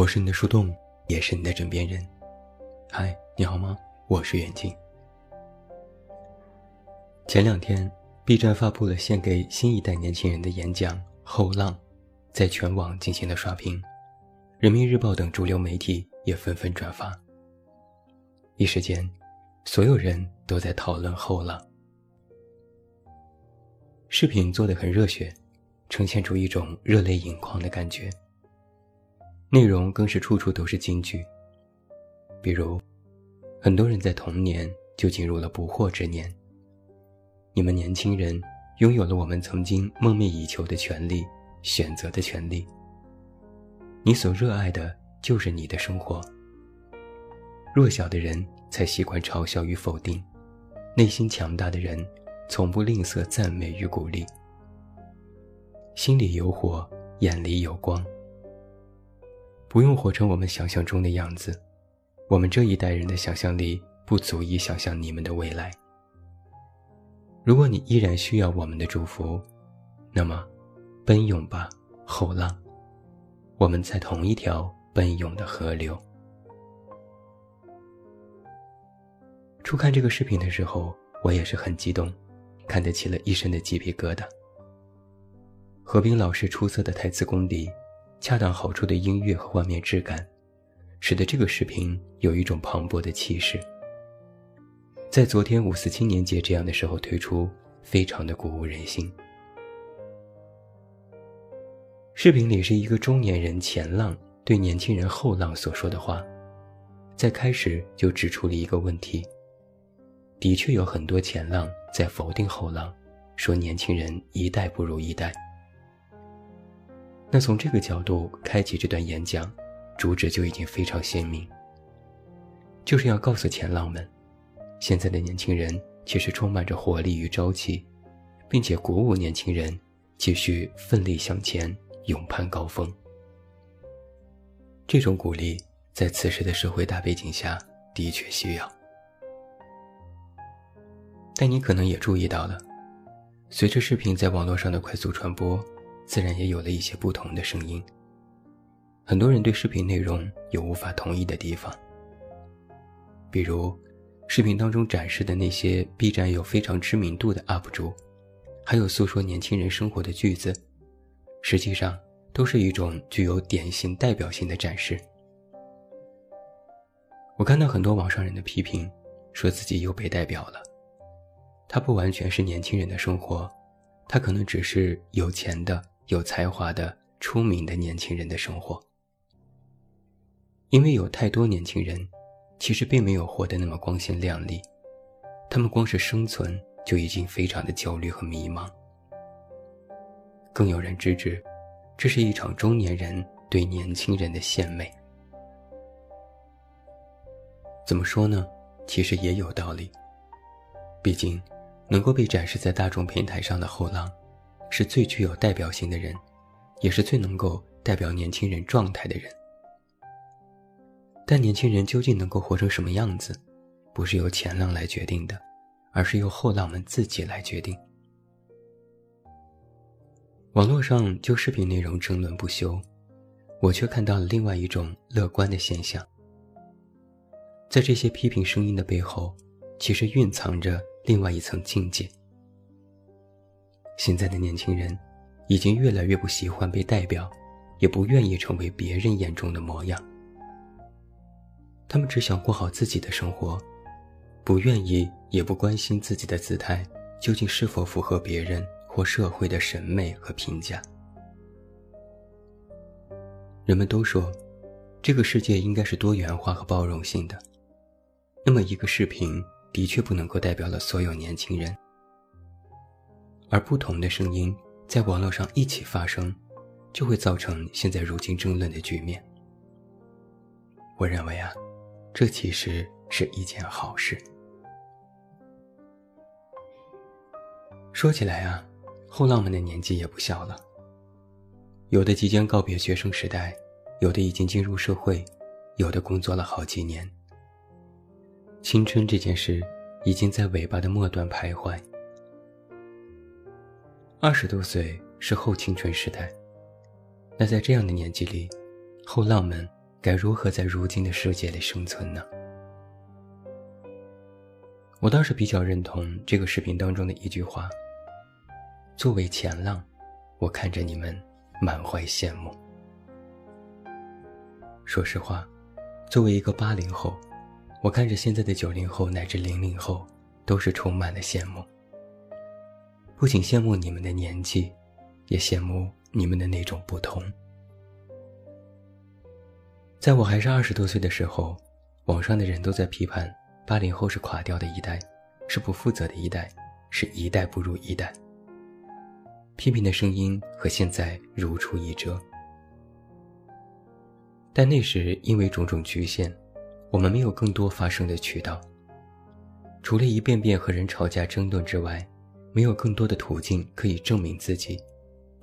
我是你的树洞，也是你的枕边人。嗨，你好吗？我是远近。前两天，B 站发布了献给新一代年轻人的演讲《后浪》，在全网进行了刷屏，人民日报等主流媒体也纷纷转发。一时间，所有人都在讨论后浪。视频做得很热血，呈现出一种热泪盈眶的感觉。内容更是处处都是金句。比如，很多人在童年就进入了不惑之年。你们年轻人拥有了我们曾经梦寐以求的权利，选择的权利。你所热爱的就是你的生活。弱小的人才习惯嘲笑与否定，内心强大的人。从不吝啬赞美与鼓励，心里有火，眼里有光。不用活成我们想象中的样子，我们这一代人的想象力不足以想象你们的未来。如果你依然需要我们的祝福，那么，奔涌吧，后浪，我们在同一条奔涌的河流。初看这个视频的时候，我也是很激动。看得起了一身的鸡皮疙瘩。何冰老师出色的台词功底，恰当好处的音乐和画面质感，使得这个视频有一种磅礴的气势。在昨天五四青年节这样的时候推出，非常的鼓舞人心。视频里是一个中年人前浪对年轻人后浪所说的话，在开始就指出了一个问题。的确有很多前浪在否定后浪，说年轻人一代不如一代。那从这个角度开启这段演讲，主旨就已经非常鲜明，就是要告诉前浪们，现在的年轻人其实充满着活力与朝气，并且鼓舞年轻人继续奋力向前，勇攀高峰。这种鼓励在此时的社会大背景下的确需要。但你可能也注意到了，随着视频在网络上的快速传播，自然也有了一些不同的声音。很多人对视频内容有无法同意的地方，比如，视频当中展示的那些 B 站有非常知名度的 UP 主，还有诉说年轻人生活的句子，实际上都是一种具有典型代表性的展示。我看到很多网上人的批评，说自己又被代表了。他不完全是年轻人的生活，他可能只是有钱的、有才华的、出名的年轻人的生活。因为有太多年轻人，其实并没有活得那么光鲜亮丽，他们光是生存就已经非常的焦虑和迷茫。更有人直指，这是一场中年人对年轻人的献媚。怎么说呢？其实也有道理，毕竟。能够被展示在大众平台上的后浪，是最具有代表性的人，也是最能够代表年轻人状态的人。但年轻人究竟能够活成什么样子，不是由前浪来决定的，而是由后浪们自己来决定。网络上就视频内容争论不休，我却看到了另外一种乐观的现象。在这些批评声音的背后，其实蕴藏着。另外一层境界。现在的年轻人，已经越来越不喜欢被代表，也不愿意成为别人眼中的模样。他们只想过好自己的生活，不愿意也不关心自己的姿态究竟是否符合别人或社会的审美和评价。人们都说，这个世界应该是多元化和包容性的。那么一个视频。的确不能够代表了所有年轻人，而不同的声音在网络上一起发生，就会造成现在如今争论的局面。我认为啊，这其实是一件好事。说起来啊，后浪们的年纪也不小了，有的即将告别学生时代，有的已经进入社会，有的工作了好几年。青春这件事，已经在尾巴的末端徘徊。二十多岁是后青春时代，那在这样的年纪里，后浪们该如何在如今的世界里生存呢？我倒是比较认同这个视频当中的一句话：“作为前浪，我看着你们满怀羡慕。”说实话，作为一个八零后，我看着现在的九零后乃至零零后，都是充满了羡慕。不仅羡慕你们的年纪，也羡慕你们的那种不同。在我还是二十多岁的时候，网上的人都在批判。八零后是垮掉的一代，是不负责的一代，是一代不如一代。批评的声音和现在如出一辙。但那时因为种种局限，我们没有更多发声的渠道。除了一遍遍和人吵架争论之外，没有更多的途径可以证明自己，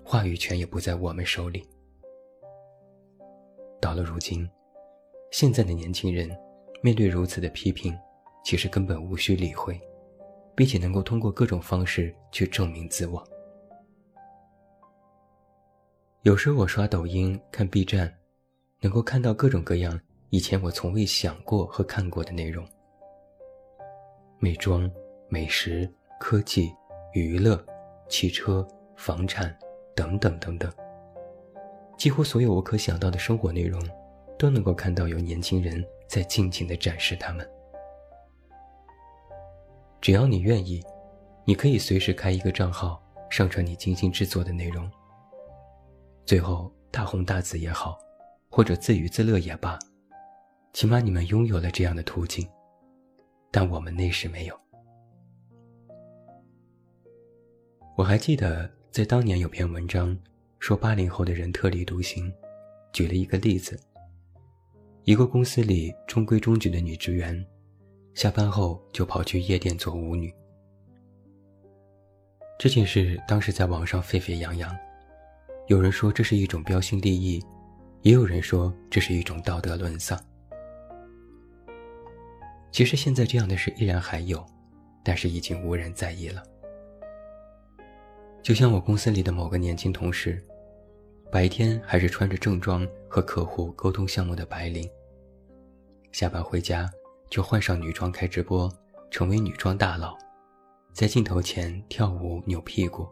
话语权也不在我们手里。到了如今，现在的年轻人面对如此的批评。其实根本无需理会，并且能够通过各种方式去证明自我。有时候我刷抖音、看 B 站，能够看到各种各样以前我从未想过和看过的内容：美妆、美食、科技、娱乐、汽车、房产等等等等。几乎所有我可想到的生活内容，都能够看到有年轻人在尽情地展示他们。只要你愿意，你可以随时开一个账号，上传你精心制作的内容。最后大红大紫也好，或者自娱自乐也罢，起码你们拥有了这样的途径，但我们那时没有。我还记得在当年有篇文章说八零后的人特立独行，举了一个例子：一个公司里中规中矩的女职员。下班后就跑去夜店做舞女。这件事当时在网上沸沸扬扬，有人说这是一种标新立异，也有人说这是一种道德沦丧。其实现在这样的事依然还有，但是已经无人在意了。就像我公司里的某个年轻同事，白天还是穿着正装和客户沟通项目的白领，下班回家。就换上女装开直播，成为女装大佬，在镜头前跳舞扭屁股，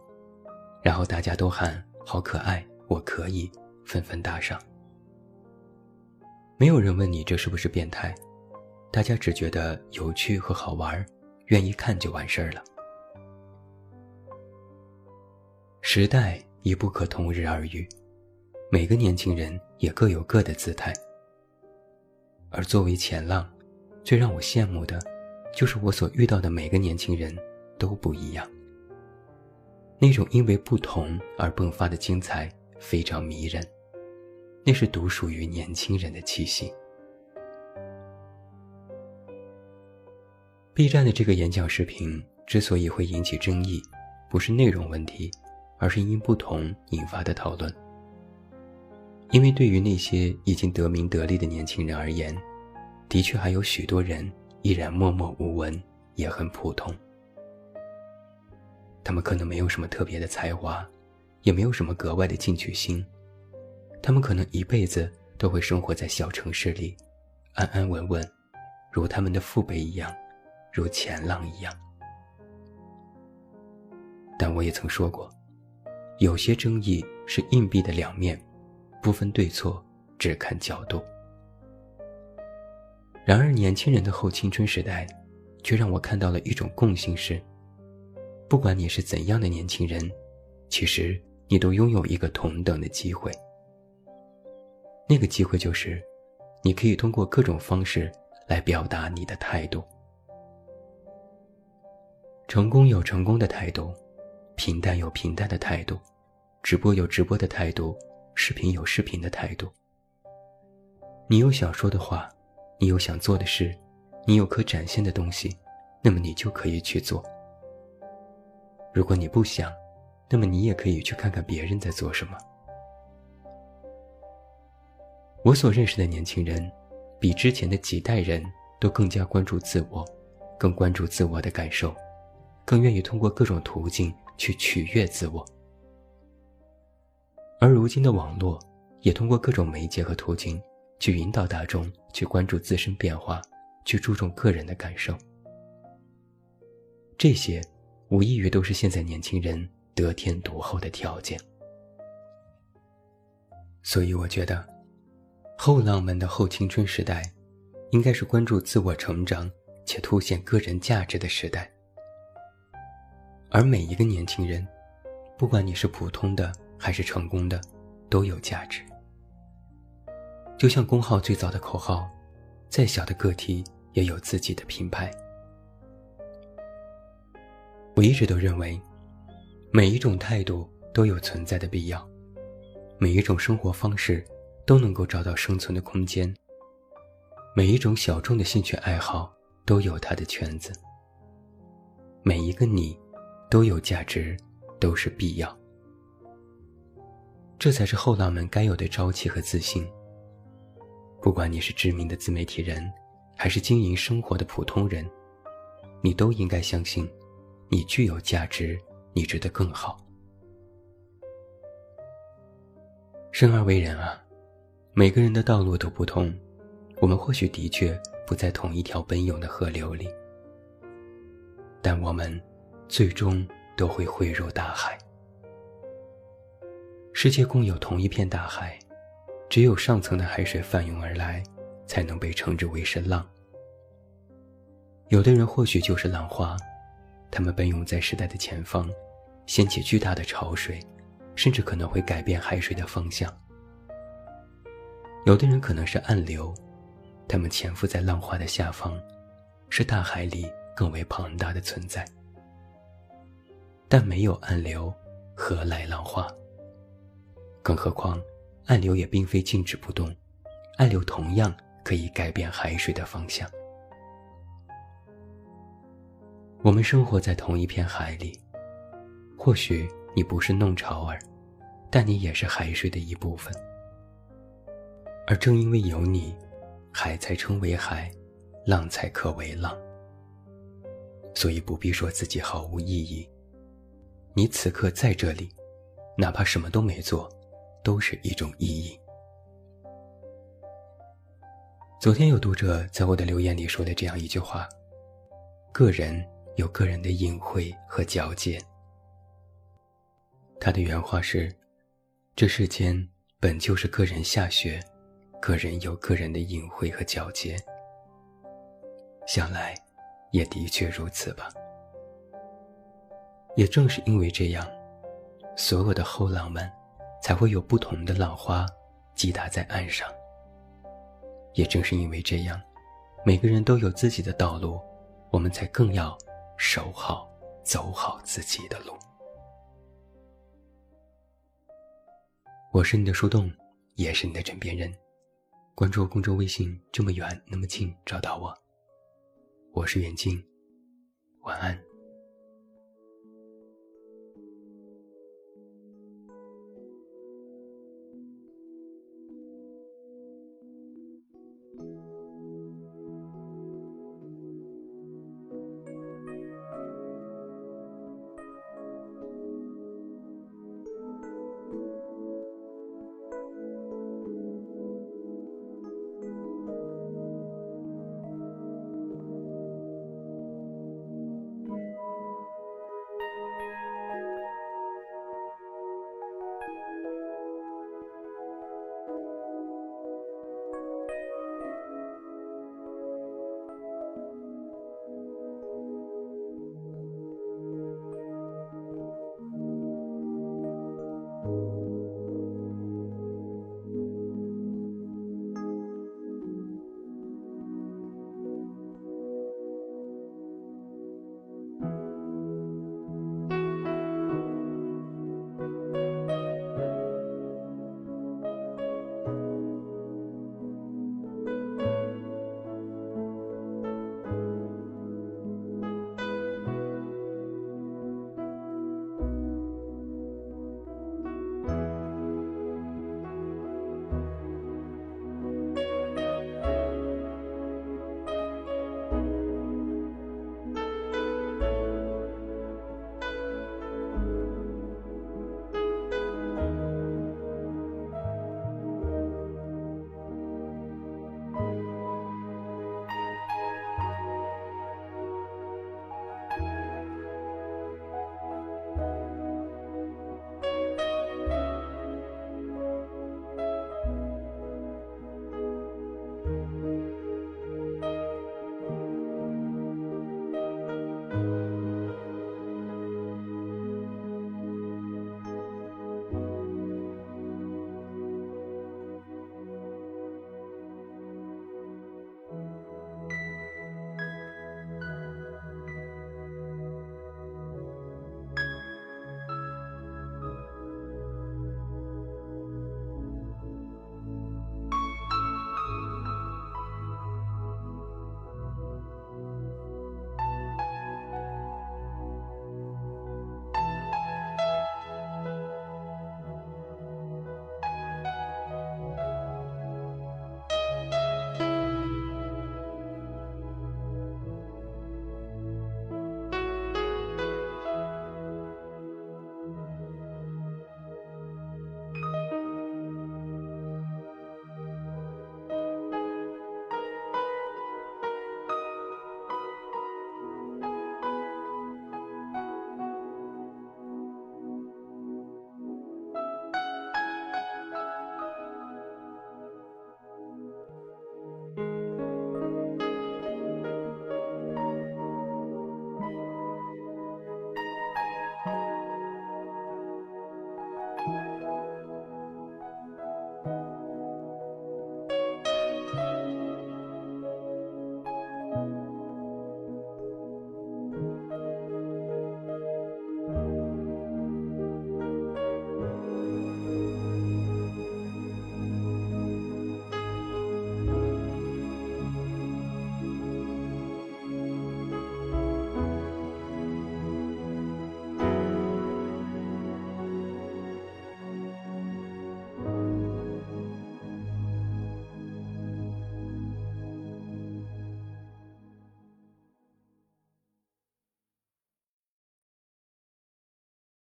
然后大家都喊好可爱，我可以，纷纷打赏。没有人问你这是不是变态，大家只觉得有趣和好玩，愿意看就完事儿了。时代已不可同日而语，每个年轻人也各有各的姿态，而作为前浪。最让我羡慕的，就是我所遇到的每个年轻人都不一样。那种因为不同而迸发的精彩非常迷人，那是独属于年轻人的气息。B 站的这个演讲视频之所以会引起争议，不是内容问题，而是因不同引发的讨论。因为对于那些已经得名得利的年轻人而言，的确还有许多人依然默默无闻，也很普通。他们可能没有什么特别的才华，也没有什么格外的进取心。他们可能一辈子都会生活在小城市里，安安稳稳，如他们的父辈一样，如前浪一样。但我也曾说过，有些争议是硬币的两面，不分对错，只看角度。然而，年轻人的后青春时代，却让我看到了一种共性：是，不管你是怎样的年轻人，其实你都拥有一个同等的机会。那个机会就是，你可以通过各种方式来表达你的态度。成功有成功的态度，平淡有平淡的态度，直播有直播的态度，视频有视频的态度。你有想说的话。你有想做的事，你有可展现的东西，那么你就可以去做。如果你不想，那么你也可以去看看别人在做什么。我所认识的年轻人，比之前的几代人都更加关注自我，更关注自我的感受，更愿意通过各种途径去取悦自我。而如今的网络，也通过各种媒介和途径。去引导大众去关注自身变化，去注重个人的感受。这些，无异于都是现在年轻人得天独厚的条件。所以，我觉得，后浪漫的后青春时代，应该是关注自我成长且凸显个人价值的时代。而每一个年轻人，不管你是普通的还是成功的，都有价值。就像工号最早的口号：“再小的个体也有自己的品牌。”我一直都认为，每一种态度都有存在的必要，每一种生活方式都能够找到生存的空间，每一种小众的兴趣爱好都有它的圈子，每一个你都有价值，都是必要。这才是后浪们该有的朝气和自信。不管你是知名的自媒体人，还是经营生活的普通人，你都应该相信。你具有价值，你值得更好。生而为人啊，每个人的道路都不同，我们或许的确不在同一条奔涌的河流里，但我们最终都会汇入大海。世界共有同一片大海，只有上层的海水翻涌而来，才能被称之为是浪。有的人或许就是浪花。他们奔涌在时代的前方，掀起巨大的潮水，甚至可能会改变海水的方向。有的人可能是暗流，他们潜伏在浪花的下方，是大海里更为庞大的存在。但没有暗流，何来浪花？更何况，暗流也并非静止不动，暗流同样可以改变海水的方向。我们生活在同一片海里，或许你不是弄潮儿，但你也是海水的一部分。而正因为有你，海才称为海，浪才可为浪。所以不必说自己毫无意义。你此刻在这里，哪怕什么都没做，都是一种意义。昨天有读者在我的留言里说的这样一句话：个人。有个人的隐晦和皎洁。他的原话是：“这世间本就是个人下雪，个人有个人的隐晦和皎洁。”想来，也的确如此吧。也正是因为这样，所有的后浪们才会有不同的浪花击打在岸上。也正是因为这样，每个人都有自己的道路，我们才更要。守好，走好自己的路。我是你的树洞，也是你的枕边人。关注公众微信，这么远那么近，找到我。我是远近，晚安。